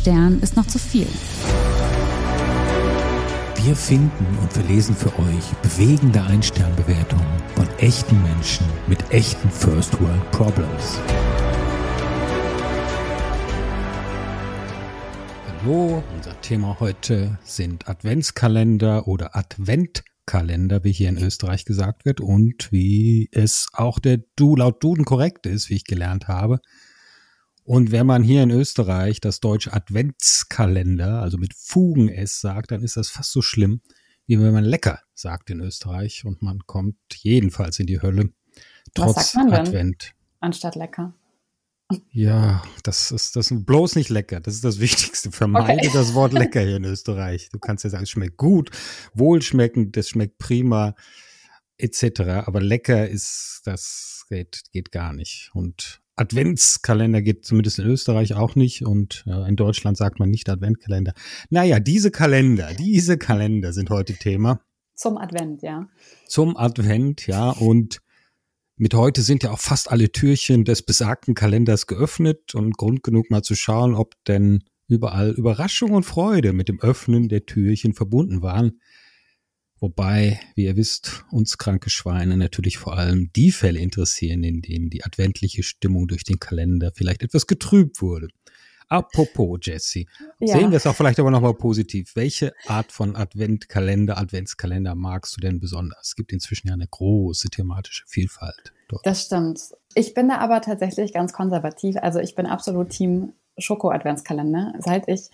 Stern ist noch zu viel. Wir finden und verlesen für euch bewegende Ein-Stern-Bewertungen von echten Menschen mit echten First World Problems. Hallo, unser Thema heute sind Adventskalender oder Adventkalender, wie hier in Österreich gesagt wird und wie es auch der Du laut Duden korrekt ist, wie ich gelernt habe. Und wenn man hier in Österreich das deutsche Adventskalender, also mit Fugen S sagt, dann ist das fast so schlimm, wie wenn man lecker sagt in Österreich und man kommt jedenfalls in die Hölle. Trotz Was sagt man denn Advent. anstatt lecker? Ja, das ist das ist bloß nicht lecker. Das ist das Wichtigste. Vermeide Okay. das Wort lecker hier in Österreich. Du kannst ja sagen, es schmeckt gut, wohlschmeckend, das schmeckt prima, etc. Aber lecker ist, das geht, geht gar nicht. Und Adventskalender geht zumindest in Österreich auch nicht. Und äh, in Deutschland sagt man nicht Adventkalender. Naja, diese Kalender, diese Kalender sind heute Thema Zum Advent, ja. zum Advent, ja, und mit heute sind ja auch fast alle Türchen des besagten Kalenders geöffnet und Grund genug mal zu schauen, ob denn überall Überraschung und Freude mit dem Öffnen der Türchen verbunden waren. Wobei, wie ihr wisst, uns kranke Schweine natürlich vor allem die Fälle interessieren, in denen die adventliche Stimmung durch den Kalender vielleicht etwas getrübt wurde. Apropos, Jesse, Ja. sehen wir es auch vielleicht aber nochmal positiv. Welche Art von Adventkalender, Adventskalender magst du denn besonders? Es gibt inzwischen ja eine große thematische Vielfalt. dort. Das stimmt. Ich bin da aber tatsächlich ganz konservativ. Also ich bin absolut Team Schoko-Adventskalender. Seit ich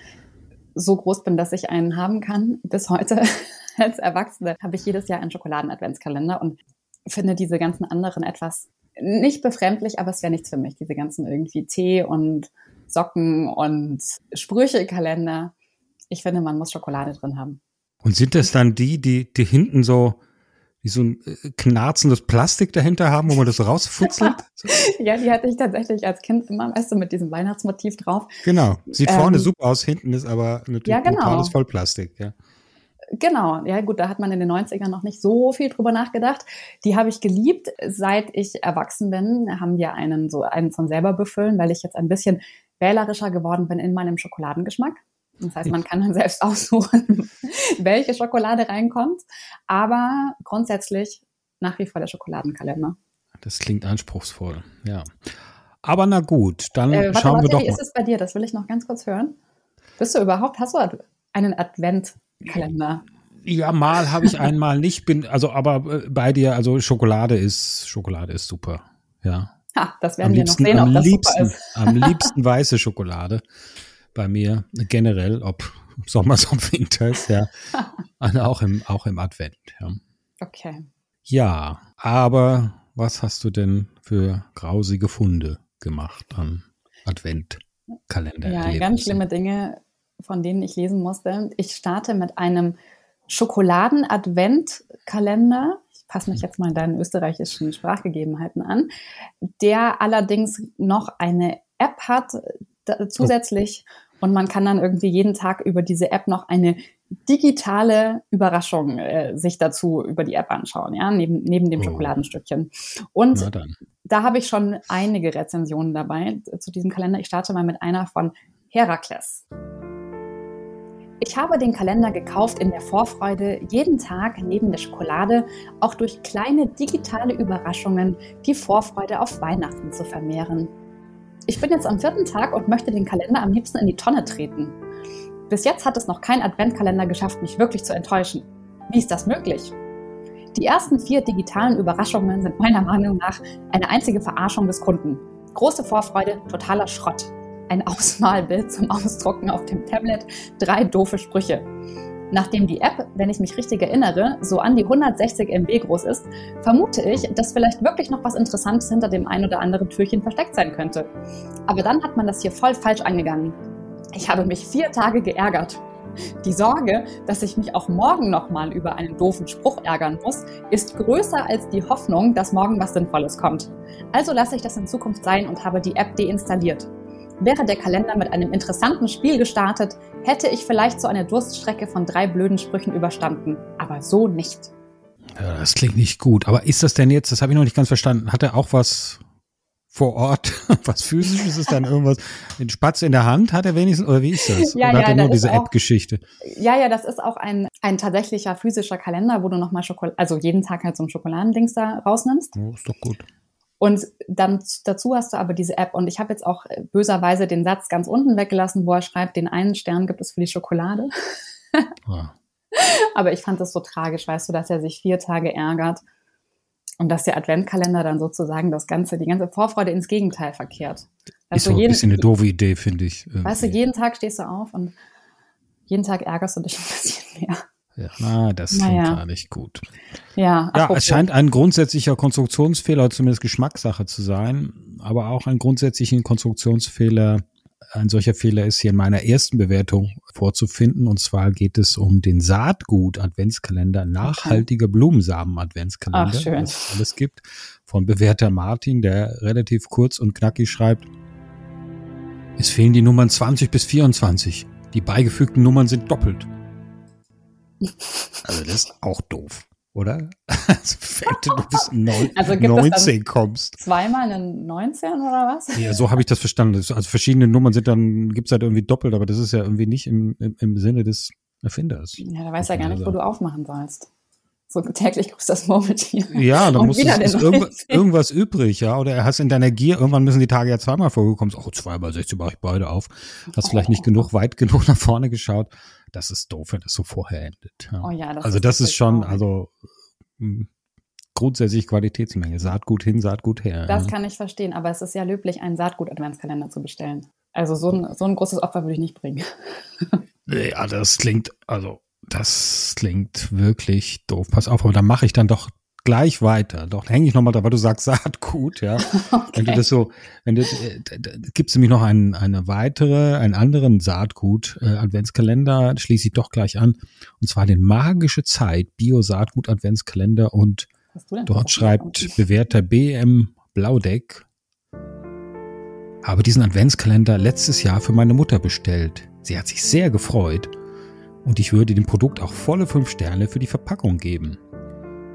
so groß bin, dass ich einen haben kann, bis heute als Erwachsene, habe ich jedes Jahr einen Schokoladen-Adventskalender und finde diese ganzen anderen etwas nicht befremdlich, aber es wäre nichts für mich. Diese ganzen irgendwie Tee und Socken und Sprüche-Kalender. Ich finde, man muss Schokolade drin haben. Und sind das dann die, die, die hinten so, die so ein äh, knarzendes Plastik dahinter haben, wo man das rausfutzelt? Ja, die hatte ich tatsächlich als Kind immer, weißt du, mit diesem Weihnachtsmotiv drauf. genau. Sieht Ähm, vorne super aus, hinten ist aber natürlich Ja, genau. totales Vollplastik. Ja. Genau, ja gut, da hat man in den 90ern noch nicht so viel drüber nachgedacht. Die habe ich geliebt. Seit ich erwachsen bin, haben wir einen so einen zum selber befüllen, weil ich jetzt ein bisschen wählerischer geworden bin in meinem Schokoladengeschmack. Das heißt, man kann dann selbst aussuchen, welche Schokolade reinkommt. Aber grundsätzlich nach wie vor der Schokoladenkalender. Das klingt anspruchsvoll, ja. Aber na gut, dann Äh, warte, schauen warte, wir doch wie mal. ist es bei dir? Das will ich noch ganz kurz hören. Bist du überhaupt, hast du einen Adventkalender? Ja, mal habe ich einmal nicht, bin, also aber äh, bei dir, also Schokolade ist, Schokolade ist super, ja. Ha, das Am werden wir noch liebsten, sehen, ob am das liebsten, super ist. am liebsten weiße Schokolade bei mir generell, ob Sommers, ob Winters, ja. Und auch im, auch im Advent, ja. Okay. Ja, aber was hast du denn für grausige Funde gemacht an Adventkalender? Ja, ganz schlimme Dinge, von denen ich lesen musste. Ich starte mit einem Schokoladen-Advent-Kalender. Ich passe mich jetzt mal deinen österreichischen Sprachgegebenheiten an, der allerdings noch eine App hat da, zusätzlich und man kann dann irgendwie jeden Tag über diese App noch eine digitale Überraschung äh, sich dazu über die App anschauen, ja, neben, neben dem Oh. Schokoladenstückchen. Und da habe ich schon einige Rezensionen dabei zu diesem Kalender. Ich starte mal mit einer von Herakles. Ich habe den Kalender gekauft in der Vorfreude, jeden Tag neben der Schokolade auch durch kleine digitale Überraschungen die Vorfreude auf Weihnachten zu vermehren. Ich bin jetzt am vierten Tag und möchte den Kalender am liebsten in die Tonne treten. Bis jetzt hat es noch kein Adventkalender geschafft, mich wirklich zu enttäuschen. Wie ist das möglich? Die ersten vier digitalen Überraschungen sind meiner Meinung nach eine einzige Verarschung des Kunden. Große Vorfreude, totaler Schrott. Ein Ausmalbild zum Ausdrucken auf dem Tablet, drei doofe Sprüche. Nachdem die App, wenn ich mich richtig erinnere, so an die 160 MB groß ist, vermute ich, dass vielleicht wirklich noch was Interessantes hinter dem ein oder anderen Türchen versteckt sein könnte. Aber dann hat man das hier voll falsch angegangen. Ich habe mich vier Tage geärgert. Die Sorge, dass ich mich auch morgen nochmal über einen doofen Spruch ärgern muss, ist größer als die Hoffnung, dass morgen was Sinnvolles kommt. Also lasse ich das in Zukunft sein und habe die App deinstalliert. Wäre der Kalender mit einem interessanten Spiel gestartet, hätte ich vielleicht so eine Durststrecke von drei blöden Sprüchen überstanden. Aber so nicht. Ja, das klingt nicht gut. Aber ist das denn jetzt, das habe ich noch nicht ganz verstanden, hat er auch was vor Ort was physisch? Ist es dann irgendwas, den Spatz in der Hand hat er wenigstens, oder wie ist das? Ja, oder ja, hat er nur das diese ist auch- App-Geschichte? Ja, ja, das ist auch ein, ein tatsächlicher physischer Kalender, wo du nochmal Schokolade, also jeden Tag halt so ein Schokoladendings da rausnimmst. Oh, ist doch gut. Und dann dazu hast du aber diese App. Und ich habe jetzt auch äh, böserweise den Satz ganz unten weggelassen, wo er schreibt, den einen Stern gibt es für die Schokolade. Ja. Aber ich fand das so tragisch, weißt du, dass er sich vier Tage ärgert und dass der Adventkalender dann sozusagen das ganze, die ganze Vorfreude ins Gegenteil verkehrt. Ist Dass so du ein bisschen eine doofe Idee, finde ich. weißt du, irgendwie. jeden Tag stehst du auf und jeden Tag ärgerst du dich ein bisschen mehr. Ja, na, das Naja. klingt gar nicht gut. Ja, Ja, es scheint ein grundsätzlicher Konstruktionsfehler, zumindest Geschmackssache zu sein, aber auch ein grundsätzlichen Konstruktionsfehler. Ein solcher Fehler ist hier in meiner ersten Bewertung vorzufinden. Und zwar geht es um den Saatgut-Adventskalender, nachhaltiger Blumensamen-Adventskalender, Ach, schön. es alles gibt, von bewährter Martin, der relativ kurz und knackig schreibt. Es fehlen die Nummern 20 bis 24. Die beigefügten Nummern sind doppelt. Also das ist auch doof, oder? Also wenn du bis neun, Also gibt es dann- 19 kommst. Zweimal eine 19 oder was? Ja, so habe ich das verstanden. Also verschiedene Nummern sind dann, gibt's halt irgendwie doppelt, aber das ist ja irgendwie nicht im, im, im Sinne des Erfinders. Ja, da weiß er gar nicht, wo Also- du aufmachen sollst. So täglich grüßt das Murmeltier. Ja, da Und muss es, ist irgendwas, 19. irgendwas übrig, ja. Oder hast in deiner Gier, irgendwann müssen die Tage ja zweimal vorgekommen. Oh, zweimal 16 mache ich beide auf. Hast vielleicht nicht genug, weit genug nach vorne geschaut. Das ist doof, wenn das so vorher endet. Ja. Oh ja, das also ist das ist schon, traurig. also mh, grundsätzlich Qualitätsmenge. Saatgut hin, Saatgut her. Das ja. kann ich verstehen, aber es ist ja löblich, einen Saatgut-Adventskalender zu bestellen. Also so ein, so ein großes Opfer würde ich nicht bringen. Ja, das klingt, also das klingt wirklich doof. Pass auf, aber da mache ich dann doch gleich weiter. Doch hänge ich nochmal da, weil du sagst Saatgut, ja. Wenn du das so, wenn du, äh, da- da gibt's nämlich noch einen, eine weitere, einen anderen Saatgut äh, Adventskalender, schließe ich doch gleich an. Und zwar den magische Zeit Bio Saatgut Adventskalender und Dort schreibt bewährter BM Blaudeck, habe diesen Adventskalender letztes Jahr für meine Mutter bestellt. Sie hat sich sehr gefreut und ich würde dem Produkt auch volle fünf Sterne für die Verpackung geben.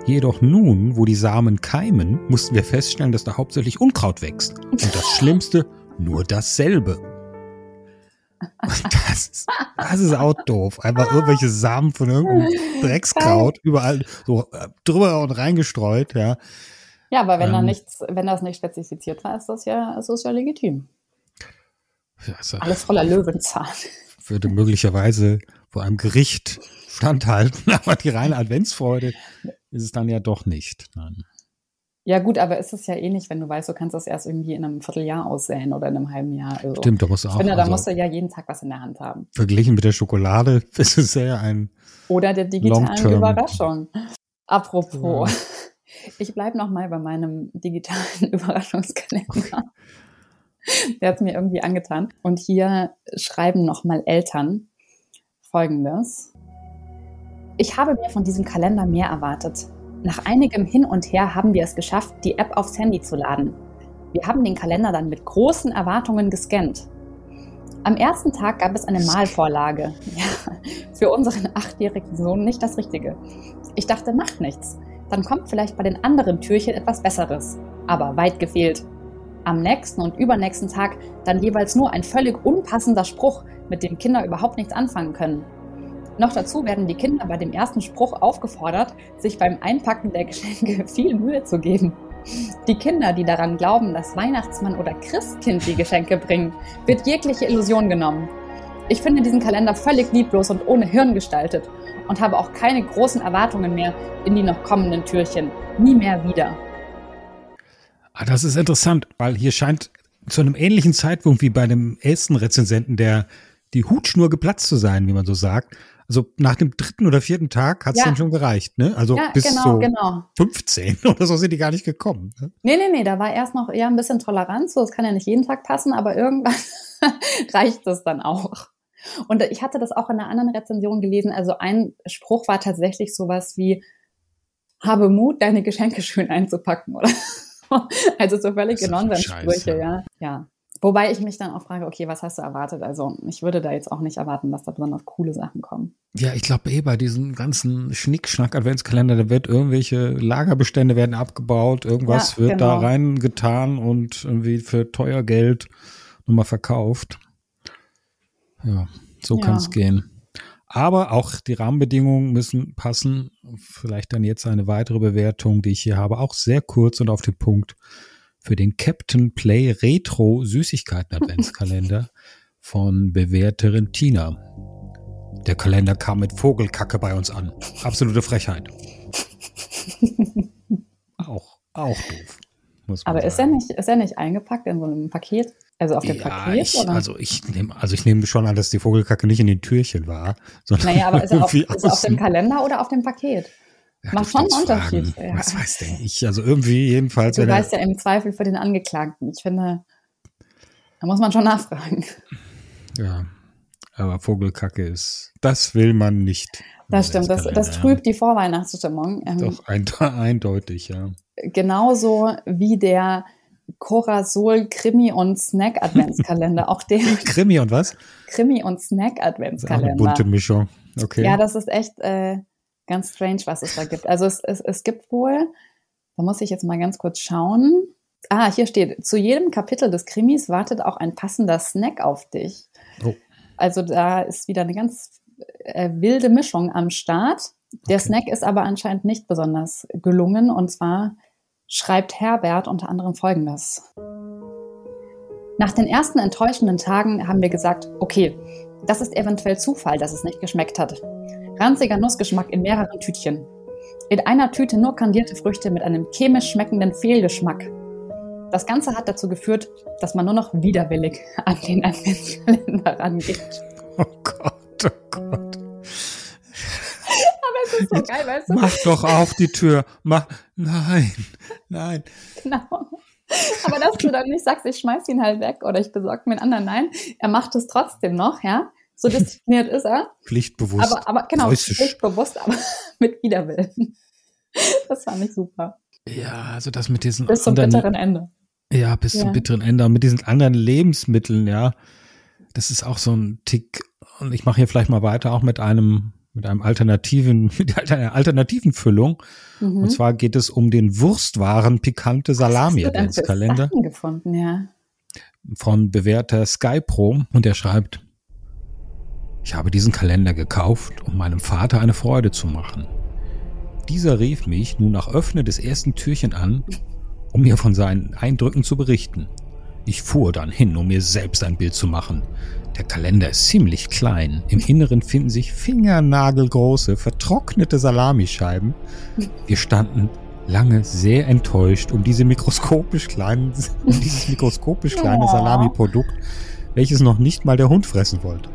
Jedoch nun, wo die Samen keimen, mussten wir feststellen, dass da hauptsächlich Unkraut wächst. Und das Schlimmste, nur dasselbe. Und das ist, das ist auch doof. Einfach irgendwelche Samen von irgendeinem Dreckskraut überall so äh, drüber und reingestreut, ja. Ja, aber wenn da Ähm. nichts, wenn das nicht spezifiziert war, ist das ja, ist das ja legitim. Ja, ja- Alles voller Löwenzahn. würde möglicherweise vor einem Gericht standhalten, aber die reine Adventsfreude ist es dann ja doch nicht. Nein. Ja, gut, aber ist es ja eh nicht, wenn du weißt, du kannst das erst irgendwie in einem Vierteljahr aussäen oder in einem halben Jahr. Also, Stimmt, da muss Ich auch. finde, da also, musst du ja jeden Tag was in der Hand haben. verglichen mit der Schokolade ist es ja ein. Oder der digitalen. Überraschung. Apropos, ich bleibe noch mal bei meinem digitalen Überraschungskalender. Der hat mir irgendwie angetan. Und hier schreiben noch mal Eltern Folgendes. Ich habe mir von diesem Kalender mehr erwartet. Nach einigem Hin und Her haben wir es geschafft, die App aufs Handy zu laden. Wir haben den Kalender dann mit großen Erwartungen gescannt. Am ersten Tag gab es eine Malvorlage. Ja, für unseren achtjährigen Sohn nicht das Richtige. Ich dachte, macht nichts. Dann kommt vielleicht bei den anderen Türchen etwas Besseres. Aber weit gefehlt. Am nächsten und übernächsten Tag dann jeweils nur ein völlig unpassender Spruch, mit dem Kinder überhaupt nichts anfangen können. Noch dazu werden die Kinder bei dem ersten Spruch aufgefordert, sich beim Einpacken der Geschenke viel Mühe zu geben. Die Kinder, die daran glauben, dass Weihnachtsmann oder Christkind die Geschenke bringen, wird jegliche Illusion genommen. Ich finde diesen Kalender völlig lieblos und ohne Hirn gestaltet und habe auch keine großen Erwartungen mehr in die noch kommenden Türchen. Nie mehr wieder. Ah, das ist interessant, weil hier scheint zu einem ähnlichen Zeitpunkt wie bei dem ersten Rezensenten der die Hutschnur geplatzt zu sein, wie man so sagt. Also nach dem dritten oder vierten Tag hat es Ja. dann schon gereicht, ne? Also ja, bis genau, so genau. 15 oder so sind die gar nicht gekommen. Ne? Nee, nee, nee, da war erst noch eher ein bisschen Toleranz. So, es kann ja nicht jeden Tag passen, aber irgendwann reicht es dann auch. Und ich hatte das auch in einer anderen Rezension gelesen. Also ein Spruch war tatsächlich sowas wie, habe Mut, deine Geschenke schön einzupacken, oder? Also so völlige scheiße. ja. Ja. Wobei ich mich dann auch frage, okay, was hast du erwartet? Also ich würde da jetzt auch nicht erwarten, dass da besonders coole Sachen kommen. Ja, ich glaube eh bei diesem ganzen Schnickschnack-Adventskalender, da wird irgendwelche Lagerbestände werden abgebaut, irgendwas ja, wird genau. da reingetan und irgendwie für teuer Geld nochmal verkauft. Ja, so ja. kann es gehen. Aber auch die Rahmenbedingungen müssen passen. Vielleicht dann jetzt eine weitere Bewertung, die ich hier habe, auch sehr kurz und auf den Punkt für den Captain Play Retro Süßigkeiten Adventskalender von Bewerterin Tina. Der Kalender kam mit Vogelkacke bei uns an. Absolute Frechheit. auch, auch doof. Aber ist er, nicht, ist er nicht eingepackt in so einem Paket? Also auf dem ja, Paket? Ich, also ich nehme also ich nehme schon an, dass die Vogelkacke nicht in den Türchen war. Sondern naja, aber ist er, auf, ist er auf dem Kalender oder auf dem Paket? Ja, Macht schon einen Unterschied. Ja. Was weiß denn ich? Also irgendwie jedenfalls. Du weißt ja im Zweifel für den Angeklagten. Ich finde, da muss man schon nachfragen. Ja, aber Vogelkacke ist, das will man nicht. Das stimmt, das, das trübt die Vorweihnachtsstimmung. Ähm, Doch, ein, eindeutig, ja. Genauso wie der Corasol Krimi und Snack Adventskalender. Auch der. Krimi und was? Krimi und Snack Adventskalender. Eine bunte Mischung. Okay. Ja, das ist echt äh, ganz strange, was es da gibt. Also es, es, es gibt wohl, da muss ich jetzt mal ganz kurz schauen. Ah, hier steht, zu jedem Kapitel des Krimis wartet auch ein passender Snack auf dich. Oh. Also da ist wieder eine ganz äh, wilde Mischung am Start. Der okay. Snack ist aber anscheinend nicht besonders gelungen. Und zwar schreibt Herbert unter anderem Folgendes. Nach den ersten enttäuschenden Tagen haben wir gesagt, okay, das ist eventuell Zufall, dass es nicht geschmeckt hat. Ranziger Nussgeschmack in mehreren Tütchen. In einer Tüte nur kandierte Früchte mit einem chemisch schmeckenden Fehlgeschmack. Das Ganze hat dazu geführt, dass man nur noch widerwillig an den Adventskalender rangeht. Oh Gott, oh Gott. Aber es ist so geil, weißt du? Mach doch auf die Tür. Mach. Nein, nein. Genau. Aber dass du dann nicht sagst, ich schmeiß ihn halt weg oder ich besorge mir einen anderen. Nein, er macht es trotzdem noch, ja. So diszipliniert ist er. Pflichtbewusst. Aber, aber genau, Preußisch. pflichtbewusst, aber mit Widerwillen. Das fand ich super. Ja, also das mit diesen Bis zum anderen, bitteren Ende. Ja, bis ja. zum bitteren Ende. Und mit diesen anderen Lebensmitteln, ja. Das ist auch so ein Tick. Und ich mache hier vielleicht mal weiter auch mit einem, mit einem alternativen, mit einer alternativen Füllung. Mhm. Und zwar geht es um den Wurstwaren pikante Salami Adventskalender. gefunden, ja. Von bewährter Skypro. Und er schreibt, ich habe diesen Kalender gekauft, um meinem Vater eine Freude zu machen. Dieser rief mich nun nach Öffnen des ersten Türchen an, um mir von seinen Eindrücken zu berichten. Ich fuhr dann hin, um mir selbst ein Bild zu machen. Der Kalender ist ziemlich klein. Im Inneren finden sich fingernagelgroße, vertrocknete Salamischeiben. Wir standen lange sehr enttäuscht um diese mikroskopisch kleinen, um dieses mikroskopisch kleine Salamiprodukt, welches noch nicht mal der Hund fressen wollte.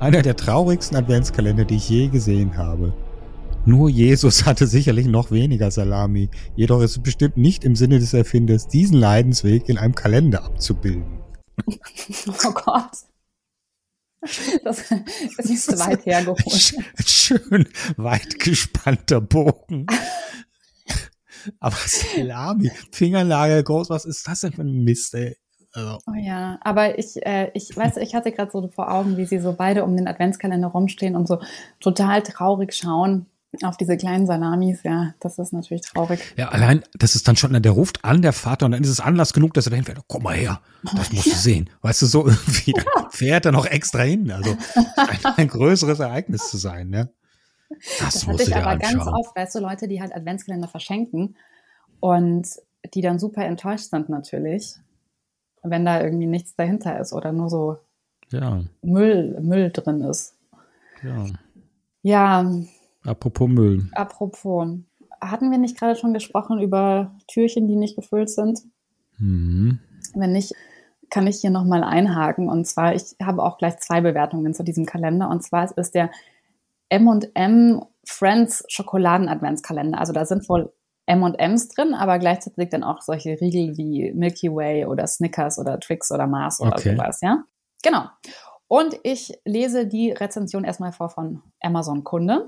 Einer der traurigsten Adventskalender, die ich je gesehen habe. Nur Jesus hatte sicherlich noch weniger Salami, jedoch ist es bestimmt nicht im Sinne des Erfinders, diesen Leidensweg in einem Kalender abzubilden. Oh Gott. Das ist nicht zu weit hergeholt. Schön weit gespannter Bogen. Aber Salami, Fingernagel groß, was ist das denn für ein Mist, ey? Also. Oh ja, aber ich, äh, ich weiß, ich hatte gerade so vor Augen, wie sie so beide um den Adventskalender rumstehen und so total traurig schauen auf diese kleinen Salamis, ja, das ist natürlich traurig. Ja, allein, das ist dann schon, der ruft an, der Vater, und dann ist es Anlass genug, dass er dahin fährt. Komm mal her, das musst du sehen. Weißt du, so irgendwie, ja. fährt er noch extra hin. Also, ein, ein größeres Ereignis zu sein, ne? Das, das hatte ich aber anschauen. ganz oft, weißt du, Leute, die halt Adventskalender verschenken und die dann super enttäuscht sind natürlich wenn da irgendwie nichts dahinter ist oder nur so ja. Müll, Müll drin ist. Ja. Ja. Apropos Müll. Apropos. Hatten wir nicht gerade schon gesprochen über Türchen, die nicht gefüllt sind? Mhm. Wenn nicht, kann ich hier nochmal einhaken. Und zwar, ich habe auch gleich zwei Bewertungen zu diesem Kalender. Und zwar ist der M&M Friends Schokoladen Adventskalender. Also da sind wohl M&M's drin, aber gleichzeitig dann auch solche Riegel wie Milky Way oder Snickers oder Twix oder Mars oder okay. sowas, ja? Genau. Und ich lese die Rezension erstmal vor von Amazon Kunde.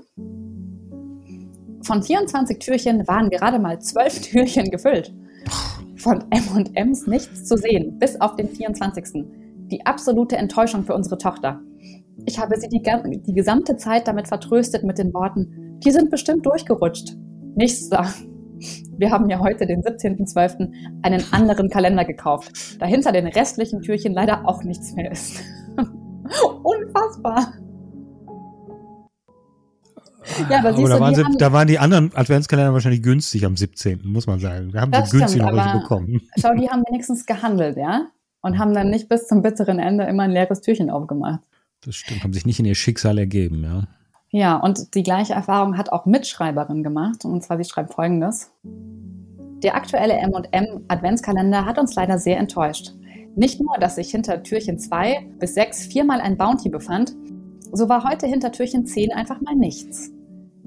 Von 24 Türchen waren gerade mal 12 Türchen gefüllt. von M&M's nichts zu sehen, bis auf den 24. Die absolute Enttäuschung für unsere Tochter. Ich habe sie die, die gesamte Zeit damit vertröstet mit den Worten, die sind bestimmt durchgerutscht. Nichts da. Wir haben ja heute den 17.12. einen anderen Kalender gekauft, da hinter den restlichen Türchen leider auch nichts mehr ist. Unfassbar. Ja, aber, aber da, waren sie, da waren die anderen Adventskalender wahrscheinlich günstig am 17., muss man sagen. Da haben sie günstig stimmt, noch welche bekommen. Schau, die haben wenigstens gehandelt, ja? Und haben dann nicht bis zum bitteren Ende immer ein leeres Türchen aufgemacht. Das stimmt, haben sich nicht in ihr Schicksal ergeben, ja. Ja, und die gleiche Erfahrung hat auch Mitschreiberin gemacht. Und zwar, sie schreibt folgendes. Der aktuelle M&M Adventskalender hat uns leider sehr enttäuscht. Nicht nur, dass sich hinter Türchen 2 bis 6 viermal ein Bounty befand, so war heute hinter Türchen 10 einfach mal nichts.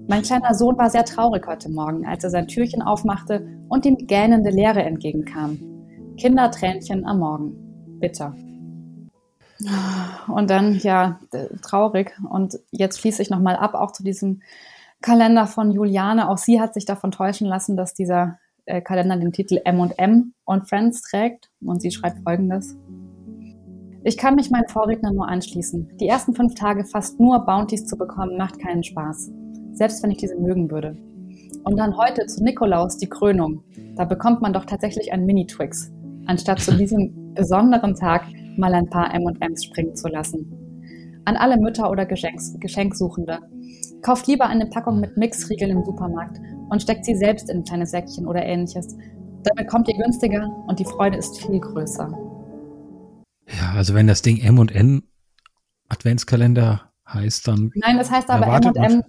Mein kleiner Sohn war sehr traurig heute Morgen, als er sein Türchen aufmachte und ihm gähnende Leere entgegenkam. Kindertränchen am Morgen. Bitter. Und dann, ja, traurig. Und jetzt schließe ich nochmal ab, auch zu diesem Kalender von Juliane. Auch sie hat sich davon täuschen lassen, dass dieser äh, Kalender den Titel M&M und Friends trägt. Und sie schreibt folgendes. Ich kann mich meinen Vorrednern nur anschließen. Die ersten fünf Tage fast nur Bounties zu bekommen, macht keinen Spaß. Selbst wenn ich diese mögen würde. Und dann heute zu Nikolaus die Krönung. Da bekommt man doch tatsächlich einen Mini-Twix, anstatt zu diesem besonderen Tag mal ein paar M&Ms springen zu lassen. An alle Mütter oder Geschenks Geschenksuchende. Kauft lieber eine Packung mit Mixriegeln im Supermarkt und steckt sie selbst in ein kleines Säckchen oder ähnliches. Damit kommt ihr günstiger und die Freude ist viel größer. Ja, also wenn das Ding M&N Adventskalender heißt, dann. Nein, das heißt aber M&M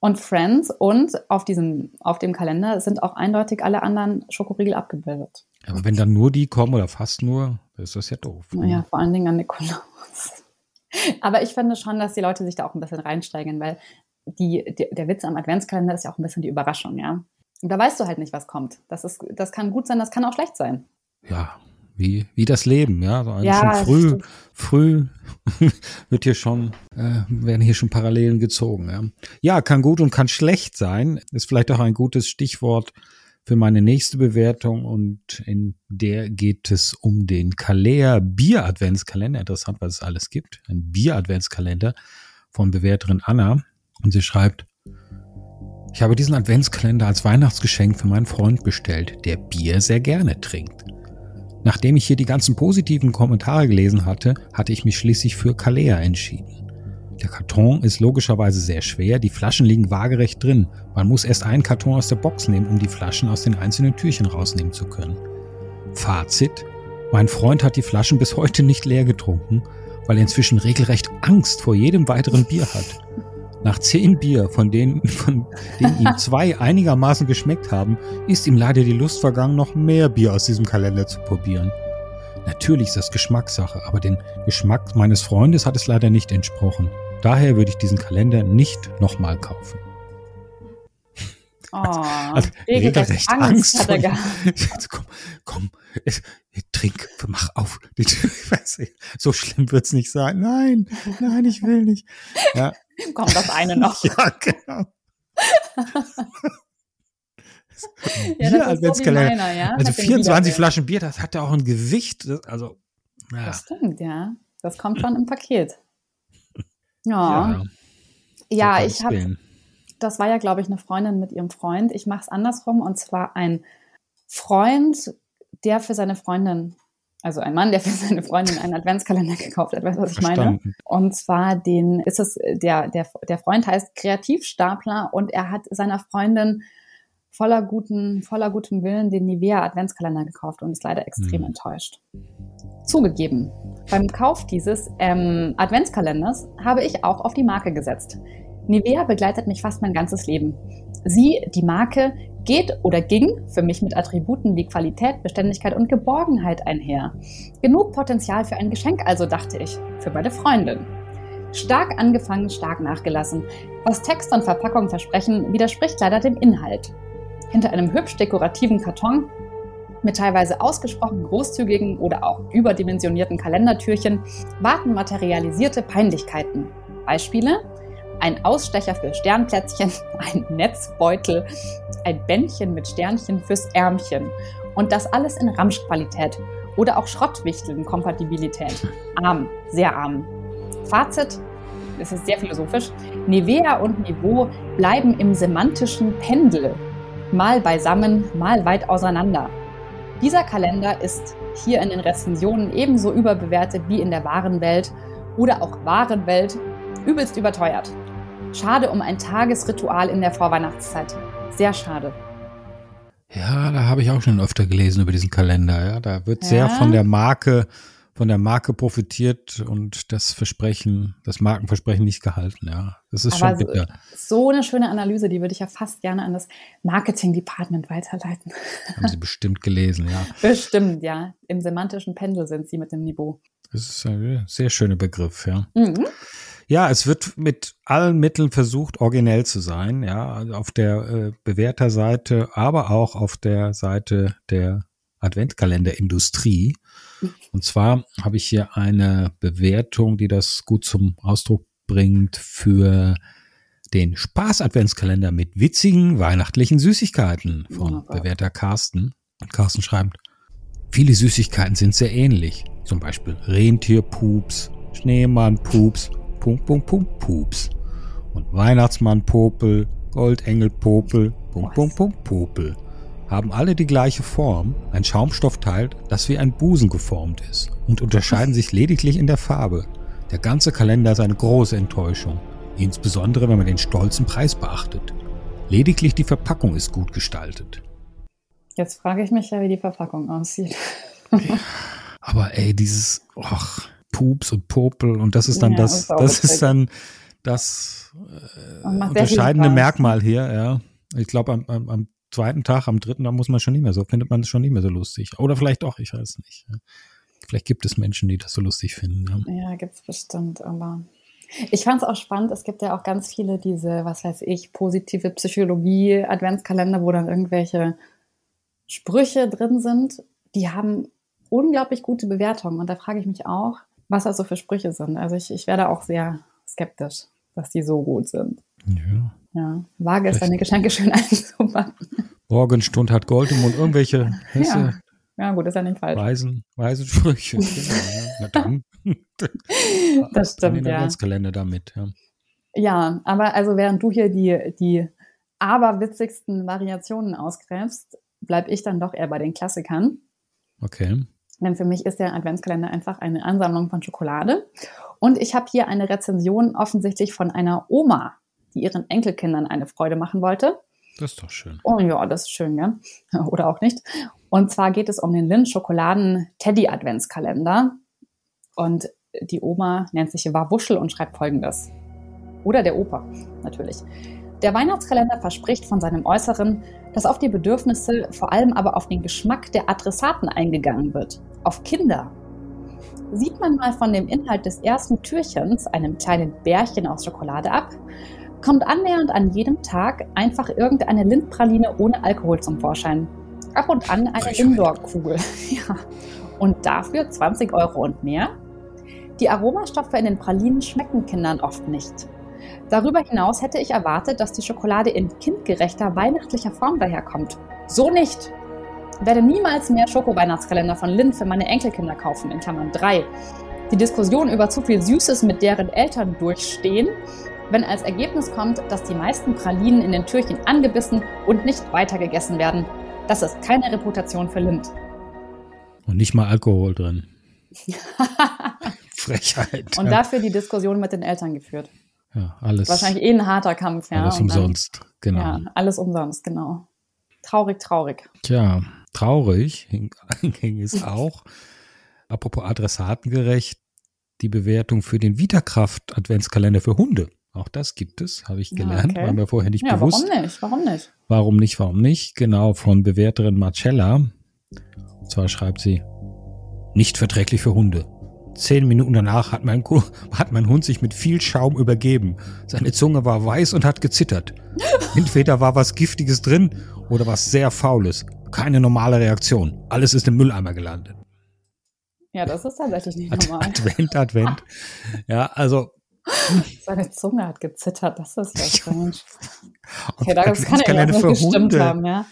und Friends und auf diesem, auf dem Kalender sind auch eindeutig alle anderen Schokoriegel abgebildet. Aber wenn dann nur die kommen oder fast nur, ist das ja doof. Naja, vor allen Dingen an Nikolaus. Aber ich finde schon, dass die Leute sich da auch ein bisschen reinsteigen, weil die, die, der Witz am Adventskalender ist ja auch ein bisschen die Überraschung, ja. Und da weißt du halt nicht, was kommt. Das, ist, das kann gut sein, das kann auch schlecht sein. Ja, wie, wie das Leben, ja. Also ja schon früh, früh wird hier schon, äh, werden hier schon Parallelen gezogen. Ja. ja, kann gut und kann schlecht sein. Ist vielleicht auch ein gutes Stichwort für meine nächste Bewertung und in der geht es um den Kalea Bier Adventskalender. Interessant, was es alles gibt. Ein Bier Adventskalender von Bewerterin Anna. Und sie schreibt, ich habe diesen Adventskalender als Weihnachtsgeschenk für meinen Freund bestellt, der Bier sehr gerne trinkt. Nachdem ich hier die ganzen positiven Kommentare gelesen hatte, hatte ich mich schließlich für Kalea entschieden. Der Karton ist logischerweise sehr schwer, die Flaschen liegen waagerecht drin. Man muss erst einen Karton aus der Box nehmen, um die Flaschen aus den einzelnen Türchen rausnehmen zu können. Fazit. Mein Freund hat die Flaschen bis heute nicht leer getrunken, weil er inzwischen regelrecht Angst vor jedem weiteren Bier hat. Nach zehn Bier, von denen, von denen ihm zwei einigermaßen geschmeckt haben, ist ihm leider die Lust vergangen, noch mehr Bier aus diesem Kalender zu probieren. Natürlich ist das Geschmackssache, aber den Geschmack meines Freundes hat es leider nicht entsprochen. Daher würde ich diesen Kalender nicht nochmal kaufen. Oh, also, regelrecht Angst, Angst hat er komm, komm, trink, mach auf. so schlimm wird's nicht sein. Nein, nein, ich will nicht. Ja, Kommt das eine noch. ja, genau. ja, das ist so meiner, ja? Also 24 Flaschen Bier, das hat ja auch ein Gewicht. Also, ja. Das stimmt, ja. Das kommt schon im Paket. Ja. Ja, ja ich habe, das war ja, glaube ich, eine Freundin mit ihrem Freund. Ich mache es andersrum und zwar ein Freund, der für seine Freundin also ein Mann, der für seine Freundin einen Adventskalender gekauft hat, weißt du, was ich Verstanden. meine? Und zwar den, ist es, der, der, der Freund heißt Kreativstapler und er hat seiner Freundin voller guten, voller gutem Willen den Nivea Adventskalender gekauft und ist leider extrem mhm. enttäuscht. Zugegeben, beim Kauf dieses ähm, Adventskalenders habe ich auch auf die Marke gesetzt. Nivea begleitet mich fast mein ganzes Leben. Sie, die Marke, geht oder ging für mich mit Attributen wie Qualität, Beständigkeit und Geborgenheit einher. Genug Potenzial für ein Geschenk also, dachte ich, für meine Freundin. Stark angefangen, stark nachgelassen. Was Text und Verpackung versprechen, widerspricht leider dem Inhalt. Hinter einem hübsch dekorativen Karton mit teilweise ausgesprochen großzügigen oder auch überdimensionierten Kalendertürchen warten materialisierte Peinlichkeiten. Beispiele? Ein Ausstecher für Sternplätzchen, ein Netzbeutel, ein Bändchen mit Sternchen fürs Ärmchen. Und das alles in Ramschqualität oder auch Schrottwichteln-Kompatibilität. Arm, sehr arm. Fazit, es ist sehr philosophisch, Nivea und Niveau bleiben im semantischen Pendel, mal beisammen, mal weit auseinander. Dieser Kalender ist hier in den Rezensionen ebenso überbewertet wie in der wahren Welt oder auch wahren Welt übelst überteuert. Schade um ein Tagesritual in der Vorweihnachtszeit. Sehr schade. Ja, da habe ich auch schon öfter gelesen über diesen Kalender. Ja, da wird ja. sehr von der Marke, von der Marke profitiert und das Versprechen, das Markenversprechen nicht gehalten. Ja, das ist Aber schon bitter. So, eine schöne Analyse, die würde ich ja fast gerne an das Marketing Department weiterleiten. Haben Sie bestimmt gelesen, ja. Bestimmt, ja. Im semantischen Pendel sind Sie mit dem Niveau. Das ist ein sehr schöner Begriff, ja. Mhm. Ja, es wird mit allen Mitteln versucht, originell zu sein, ja, also auf der äh, Bewerterseite, aber auch auf der Seite der Adventkalenderindustrie. Und zwar habe ich hier eine Bewertung, die das gut zum Ausdruck bringt für den Spaß-Adventskalender mit witzigen weihnachtlichen Süßigkeiten von Wunderbar. Bewerter Carsten. Und Carsten schreibt, viele Süßigkeiten sind sehr ähnlich. Zum Beispiel Rentierpups, Schneemannpups Punkt, Punkt, Punkt, Pups. Und Weihnachtsmann Popel, Goldengel Popel, Punkt, Punkt, Punkt, Popel. Haben alle die gleiche Form, ein Schaumstoffteil, das wie ein Busen geformt ist und unterscheiden sich lediglich in der Farbe. Der ganze Kalender ist eine große Enttäuschung, insbesondere wenn man den stolzen Preis beachtet. Lediglich die Verpackung ist gut gestaltet. Jetzt frage ich mich ja, wie die Verpackung aussieht. Aber ey, dieses, och, Pups und Popel und das ist dann ja, das, das ist dann das äh, unterscheidende Merkmal hier, ja. Ich glaube, am, am, am, zweiten Tag, am dritten, da muss man schon nicht mehr so, findet man es schon nicht mehr so lustig. Oder vielleicht doch, ich weiß nicht. Ja. Vielleicht gibt es Menschen, die das so lustig finden. Ja, ja gibt es bestimmt, aber ich fand es auch spannend, es gibt ja auch ganz viele diese, was weiß ich, positive Psychologie-Adventskalender, wo dann irgendwelche Sprüche drin sind, die haben unglaublich gute Bewertungen. Und da frage ich mich auch, was das so für Sprüche sind. Also ich, ich werde auch sehr skeptisch, dass die so gut sind. Ja. ja. Wage es, deine Geschenke schön einzupacken. Morgenstund hat Gold im Mund. Irgendwelche Hesse. Ja. ja, gut, ist ja nicht falsch. Weisen, weisen Sprüche. genau, ja. Na dann. das stimmt, ja. Kalender damit, ja. Ja, aber also während du hier die, die aberwitzigsten Variationen ausgräbst, bleibe ich dann doch eher bei den Klassikern. Okay. Denn für mich ist der Adventskalender einfach eine Ansammlung von Schokolade. Und ich habe hier eine Rezension offensichtlich von einer Oma, die ihren Enkelkindern eine Freude machen wollte. Das ist doch schön. Oh ja, das ist schön, ja. Oder auch nicht. Und zwar geht es um den Lind Schokoladen Teddy Adventskalender. Und die Oma nennt sich Warwuschel und schreibt folgendes. Oder der Opa, natürlich. Der Weihnachtskalender verspricht von seinem Äußeren, dass auf die Bedürfnisse, vor allem aber auf den Geschmack der Adressaten eingegangen wird. Auf Kinder. Sieht man mal von dem Inhalt des ersten Türchens, einem kleinen Bärchen aus Schokolade ab, kommt annähernd an jedem Tag einfach irgendeine Lindpraline ohne Alkohol zum Vorschein. Ab und an eine Indoor-Kugel. ja. Und dafür 20 Euro und mehr? Die Aromastoffe in den Pralinen schmecken Kindern oft nicht. Darüber hinaus hätte ich erwartet, dass die Schokolade in kindgerechter, weihnachtlicher Form daherkommt. So nicht! Ich werde niemals mehr Schoko-Weihnachtskalender von Lind für meine Enkelkinder kaufen, in Klammern 3. Die Diskussion über zu viel Süßes mit deren Eltern durchstehen, wenn als Ergebnis kommt, dass die meisten Pralinen in den Türchen angebissen und nicht weitergegessen werden. Das ist keine Reputation für Lind. Und nicht mal Alkohol drin. Frechheit. Und dafür die Diskussion mit den Eltern geführt. Ja, alles. Wahrscheinlich eh ein harter Kampf, ja. Alles umsonst, dann, genau. Ja, alles umsonst, genau. Traurig, traurig. Tja, traurig hing es auch. Apropos adressatengerecht, die Bewertung für den Vitakraft Adventskalender für Hunde. Auch das gibt es, habe ich gelernt, ja, okay. war mir vorher nicht ja, bewusst. Warum nicht? Warum nicht? Warum nicht? Warum nicht? Genau, von Bewerterin Marcella. Und zwar schreibt sie, nicht verträglich für Hunde. Zehn Minuten danach hat mein, hat mein Hund sich mit viel Schaum übergeben. Seine Zunge war weiß und hat gezittert. Entweder war was Giftiges drin oder was sehr Faules. Keine normale Reaktion. Alles ist im Mülleimer gelandet. Ja, das ist tatsächlich nicht normal. Advent, Advent. Ja, also. Seine Zunge hat gezittert, das ist ja strange. Okay, das kann ja nicht gestimmt Hunde. haben, ja.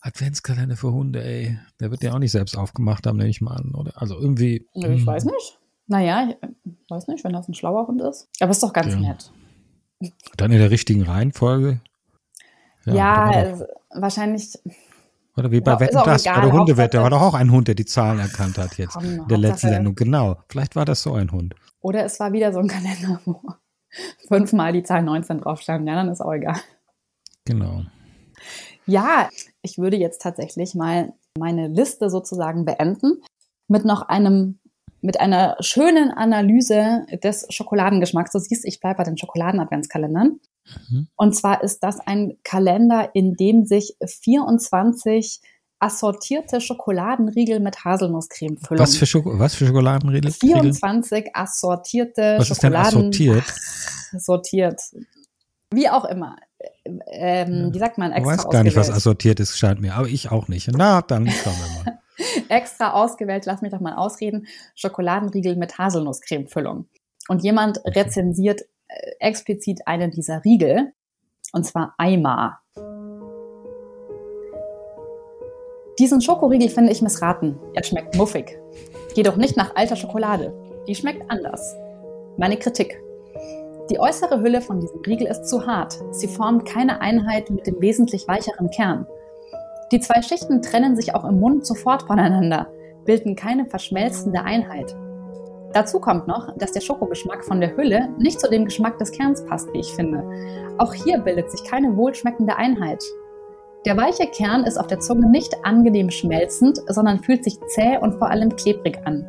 Adventskalender für Hunde, ey. Der wird ja auch nicht selbst aufgemacht haben, nehme ich mal an, oder? Also irgendwie. Ich weiß nicht. Naja, ich weiß nicht, wenn das ein schlauer Hund ist. Aber ist doch ganz Ja. nett. Dann in der richtigen Reihenfolge. Ja, doch- äh, wahrscheinlich. Oder wie bei Ja, Wetten das, bei der Hundewette, Hauptsache- war doch auch ein Hund, der die Zahlen erkannt hat jetzt. Komm, in der letzten Hauptsache- Sendung, genau. Vielleicht war das so ein Hund. Oder es war wieder so ein Kalender, wo fünfmal die Zahl 19 drauf stand. Ja, dann ist auch egal. Genau. Ja, ich würde jetzt tatsächlich mal meine Liste sozusagen beenden mit noch einem, mit einer schönen Analyse des Schokoladengeschmacks. Du siehst, ich bleibe bei den Schokoladen-Adventskalendern. Mhm. Und zwar ist das ein Kalender, in dem sich 24 assortierte Schokoladenriegel mit Haselnusscreme-Füllung. Was für, Schoko was für Schokoladenriegel? 24 assortierte Was ist denn Schokoladen assortiert? sortiert. Wie auch immer. Ähm, Wie sagt man Ich extra weiß gar nicht, was assortiert ist, scheint mir. Aber ich auch nicht. Na, dann schauen wir mal. extra ausgewählt, lass mich doch mal ausreden, Schokoladenriegel mit Haselnusscremefüllung. Und jemand rezensiert äh, explizit einen dieser Riegel, und zwar Eimer. Diesen Schokoriegel finde ich missraten. Er schmeckt muffig. Jedoch nicht nach alter Schokolade. Die schmeckt anders. Meine Kritik. Die äußere Hülle von diesem Riegel ist zu hart. Sie formt keine Einheit mit dem wesentlich weicheren Kern. Die zwei Schichten trennen sich auch im Mund sofort voneinander, bilden keine verschmelzende Einheit. Dazu kommt noch, dass der Schokogeschmack von der Hülle nicht zu dem Geschmack des Kerns passt, wie ich finde. Auch hier bildet sich keine wohlschmeckende Einheit. Der weiche Kern ist auf der Zunge nicht angenehm schmelzend, sondern fühlt sich zäh und vor allem klebrig an.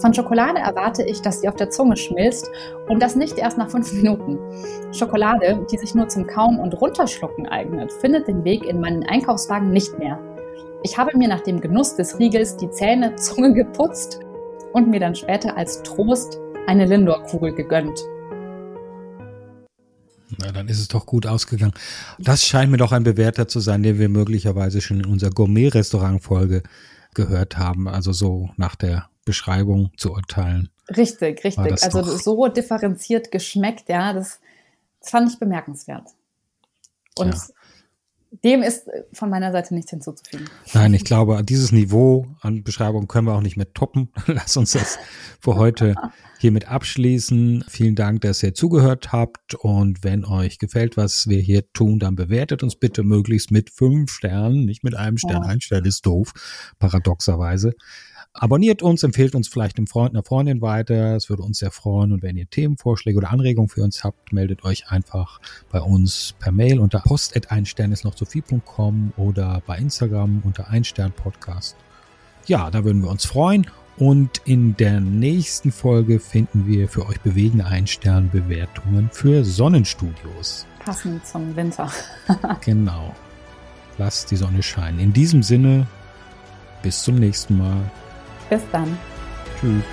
Von Schokolade erwarte ich, dass sie auf der Zunge schmilzt und das nicht erst nach fünf Minuten. Schokolade, die sich nur zum Kauen und Runterschlucken eignet, findet den Weg in meinen Einkaufswagen nicht mehr. Ich habe mir nach dem Genuss des Riegels die Zähne, Zunge geputzt und mir dann später als Trost eine Lindor-Kugel gegönnt. Na, dann ist es doch gut ausgegangen. Das scheint mir doch ein Bewährter zu sein, den wir möglicherweise schon in unserer Gourmet-Restaurant-Folge gehört haben. Also so nach der Beschreibung zu urteilen. Richtig, richtig. Also so differenziert geschmeckt, ja, das, das fand ich bemerkenswert. Und Ja. dem ist von meiner Seite nichts hinzuzufügen. Nein, ich glaube, dieses Niveau an Beschreibung können wir auch nicht mehr toppen. Lass uns das für heute hiermit abschließen. Vielen Dank, dass ihr zugehört habt. Und wenn euch gefällt, was wir hier tun, dann bewertet uns bitte möglichst mit fünf Sternen, nicht mit einem Stern. Ja. Ein Stern ist doof, paradoxerweise. Abonniert uns, empfehlt uns vielleicht einem Freund, einer Freundin weiter. Es würde uns sehr freuen. Und wenn ihr Themenvorschläge oder Anregungen für uns habt, meldet euch einfach bei uns per Mail unter post.einstern ist noch zu viel.com oder bei Instagram unter Einstern Podcast. Ja, da würden wir uns freuen. Und in der nächsten Folge finden wir für euch bewegende Einstern-Bewertungen für Sonnenstudios. Passend zum Winter. Genau. Lasst die Sonne scheinen. In diesem Sinne, bis zum nächsten Mal. Bis dann. Tschüss.